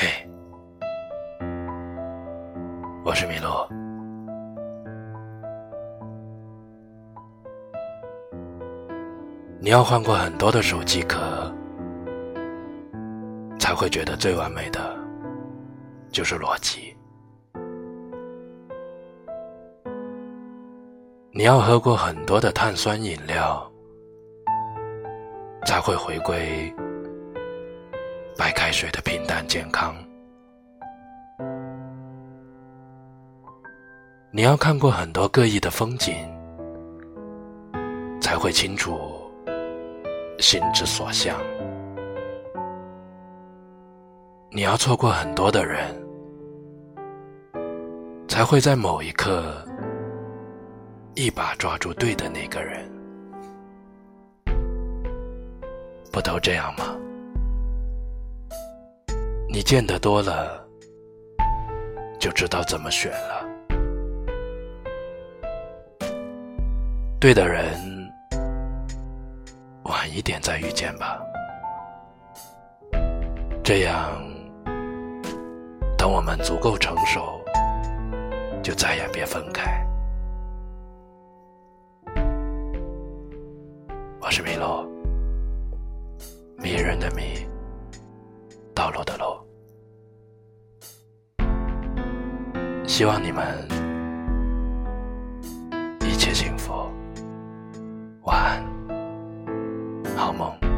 嘿。我是米洛你要换过很多的手机壳才会觉得最完美的就是裸机你要喝过很多的碳酸饮料才会回归白开水的平淡健康。你要看过很多各异的风景，才会清楚心之所向。你要错过很多的人，才会在某一刻一把抓住对的那个人。不都这样吗？你见得多了，就知道怎么选了。对的人，晚一点再遇见吧。这样，等我们足够成熟，就再也别分开。我是米洛，迷人的迷，希望你们一切幸福。晚安，好梦。